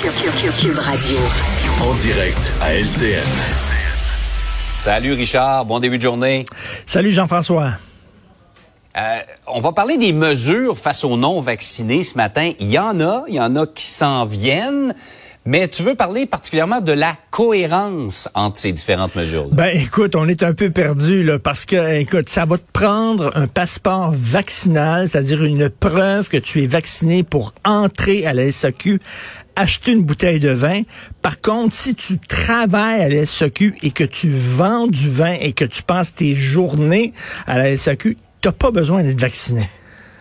Cube Radio. En direct à LCN. Salut Richard, bon début de journée. Salut Jean-François. Euh, on va parler des mesures face aux non-vaccinés ce matin. Il y en a, il y en a qui s'en viennent. Mais tu veux parler particulièrement de la cohérence entre ces différentes mesures. -là. Ben écoute, on est un peu perdu là parce que écoute, ça va te prendre un passeport vaccinal, c'est-à-dire une preuve que tu es vacciné pour entrer à la SAQ acheter une bouteille de vin. Par contre, si tu travailles à la SAQ et que tu vends du vin et que tu passes tes journées à la SAQ, t'as pas besoin d'être vacciné.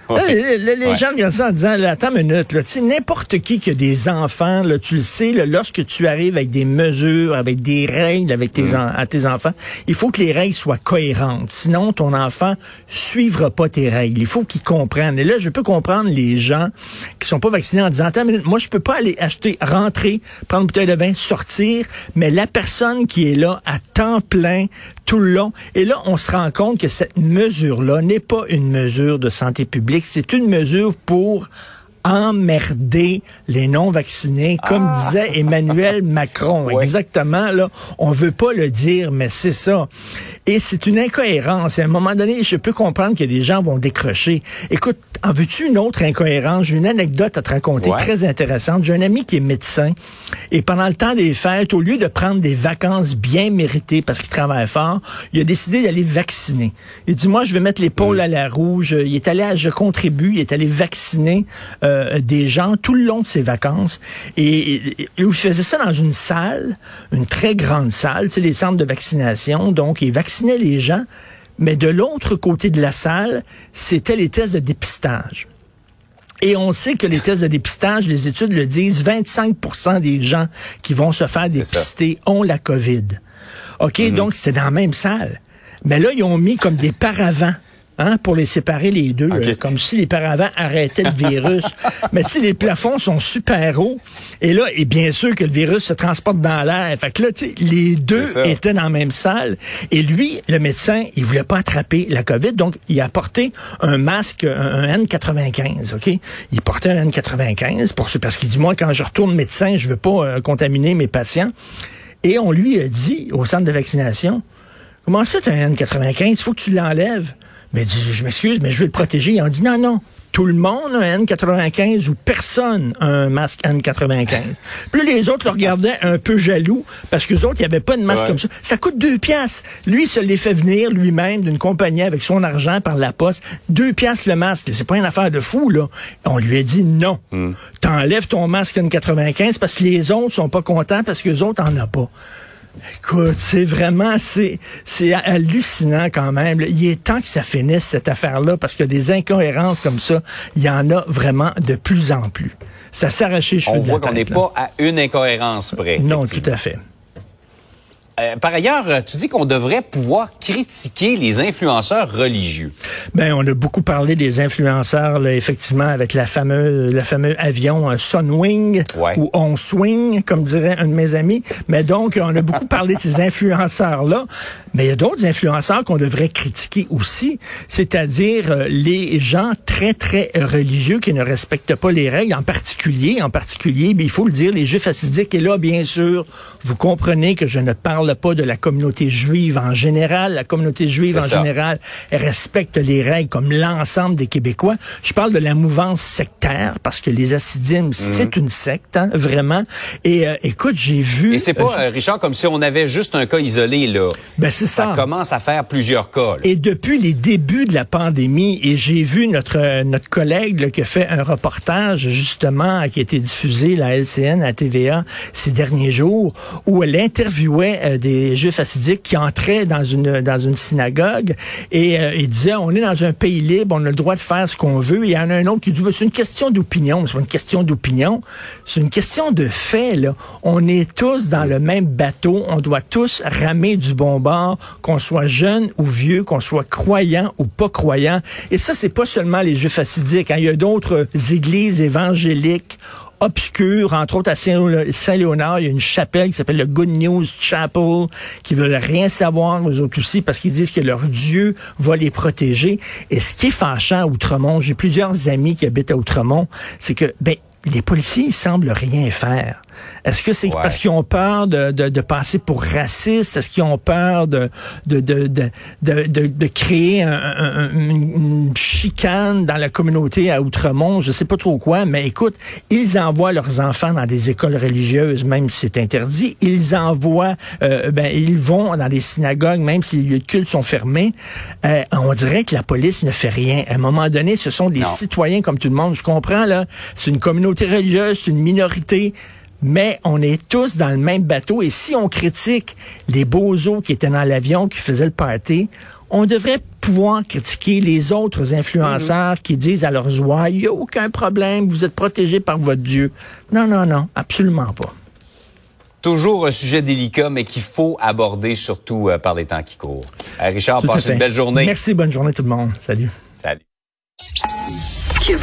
Là, les, Ouais. gens regardent ça en disant, là, attends une minute, là, n'importe qui qui a des enfants, là, tu le sais, là, lorsque tu arrives avec des mesures, avec des règles avec tes, en- à tes enfants, il faut que les règles soient cohérentes. Sinon, ton enfant suivra pas tes règles. Il faut qu'il comprenne. Et là, je peux comprendre les gens qui sont pas vaccinés en disant, attends une minute, moi, je peux pas aller acheter, rentrer, prendre une bouteille de vin, sortir, mais la personne qui est là à temps plein, tout le long. Et là, on se rend compte que cette mesure-là n'est pas une mesure de santé publique, c'est une mesure pour emmerder les non-vaccinés, comme disait Emmanuel Macron. Ouais. Exactement, là. On veut pas le dire, mais c'est ça. Et c'est une incohérence. Et à un moment donné, je peux comprendre que des gens vont décrocher. Écoute, en veux-tu une autre incohérence? J'ai une anecdote à te raconter Ouais. très intéressante. J'ai un ami qui est médecin et pendant le temps des fêtes, au lieu de prendre des vacances bien méritées parce qu'il travaille fort, il a décidé d'aller vacciner. Il dit, moi, je vais mettre l'épaule à la rouge. Il est allé à Je contribue. Il est allé vacciner euh, des gens tout le long de ses vacances. Et, et- et il faisait ça dans une salle, une très grande salle, tu sais, les centres de vaccination. Donc, il vaccinait les gens. Mais de l'autre côté de la salle, c'était les tests de dépistage. Et on sait que les tests de dépistage, les études le disent, 25% des gens qui vont se faire dépister ont la COVID. OK, donc c'est dans la même salle. Mais là, ils ont mis comme des paravents. Hein, pour les séparer les deux, euh, comme si les paravents arrêtaient le virus. Mais tu sais, les plafonds sont super hauts. Et là, et bien sûr que le virus se transporte dans l'air. Fait que là, tu sais, les deux étaient dans la même salle. Et lui, le médecin, il voulait pas attraper la COVID, donc il a porté un masque, un, un N95, OK? Il portait un N95 pour ce, parce qu'il dit, moi, quand je retourne médecin, je veux pas euh, contaminer mes patients. Et on lui a dit, au centre de vaccination, comment ça, t'as un N95? Il faut que tu l'enlèves. Mais dit, je m'excuse, mais je veux le protéger. Ils ont dit, non, non. Tout le monde a un N95 ou personne a un masque N95. Puis les autres le regardaient un peu jaloux parce que autres, il n'y avait pas de masque Ouais. comme ça. Ça coûte deux piastres. Lui, il se les fait venir lui-même d'une compagnie avec son argent par la poste. Deux piastres le masque. C'est pas une affaire de fou, là. On lui a dit non. T'enlèves ton masque N95 parce que les autres sont pas contents parce que les autres en ont pas. Écoute, c'est vraiment, c'est, c'est hallucinant quand même. Il est temps que ça finisse cette affaire-là parce que des incohérences comme ça, il y en a vraiment de plus en plus. Ça s'arrache les cheveux On de la voit qu'on n'est là. pas à une incohérence près. Non, tout à fait. Euh, par ailleurs, euh, tu dis qu'on devrait pouvoir critiquer les influenceurs religieux. Ben, on a beaucoup parlé des influenceurs, là, effectivement, avec la fameuse, le fameux avion Sunwing Ouais. ou On Swing, comme dirait un de mes amis. Mais donc, on a beaucoup parlé de ces influenceurs-là. Mais il y a d'autres influenceurs qu'on devrait critiquer aussi, c'est-à-dire euh, les gens très, très religieux qui ne respectent pas les règles, en particulier, en particulier, ben, il faut le dire, les juifs assidiques. Et là, bien sûr, vous comprenez que je ne parle pas de la communauté juive en général. La communauté juive en ça. général respecte les règles comme l'ensemble des Québécois. Je parle de la mouvance sectaire parce que les assidimes, c'est une secte, hein, vraiment. Et euh, écoute, j'ai vu... Et c'est pas, euh, euh, Richard, comme si on avait juste un cas isolé, là. ben c'est Ça ça. commence à faire plusieurs cas. là. Et depuis les débuts de la pandémie, et j'ai vu notre euh, notre collègue là, qui a fait un reportage justement qui a été diffusé la LCN à TVA ces derniers jours, où elle interviewait euh, des juifs assidiques qui entraient dans une dans une synagogue et euh, il disait on est dans un pays libre, on a le droit de faire ce qu'on veut. Et il y en a un autre qui dit c'est une question d'opinion, c'est pas une question d'opinion, c'est une question de fait. Là, on est tous dans le même bateau, on doit tous ramer du bon bord, qu'on soit jeune ou vieux, qu'on soit croyant ou pas croyant. Et ça, c'est pas seulement les juifs assidiques. hein. Il y a d'autres églises évangéliques obscures, entre autres à Saint- Saint-Léonard, il y a une chapelle qui s'appelle le Good News Chapel, qui veulent rien savoir, eux autres aussi, parce qu'ils disent que leur Dieu va les protéger. Et ce qui est fâchant à Outremont, j'ai plusieurs amis qui habitent à Outremont, c'est que, ben, les policiers, ils semblent rien faire. Est-ce que c'est parce qu'ils ont peur de, de, de, passer pour racistes? Est-ce qu'ils ont peur de, de, de, de, de, de créer un, une chicane dans la communauté à Outremont? Je sais pas trop quoi, mais écoute, ils envoient leurs enfants dans des écoles religieuses, même si c'est interdit. Ils envoient, euh, ben, ils vont dans des synagogues, même si les lieux de culte sont fermés. Euh, on dirait que la police ne fait rien. À un moment donné, ce sont des citoyens comme tout le monde. Je comprends, là. C'est une communauté religieuse, c'est une minorité mais on est tous dans le même bateau. Et si on critique les bozos qui étaient dans l'avion, qui faisaient le party, on devrait pouvoir critiquer les autres influenceurs mm-hmm. qui disent à leurs oies, il n'y a aucun problème, vous êtes protégés par votre Dieu. Non, non, non, absolument pas. Toujours un sujet délicat, mais qu'il faut aborder surtout euh, par les temps qui courent. Euh, Richard, passe une belle journée. Merci, bonne journée tout le monde. Salut.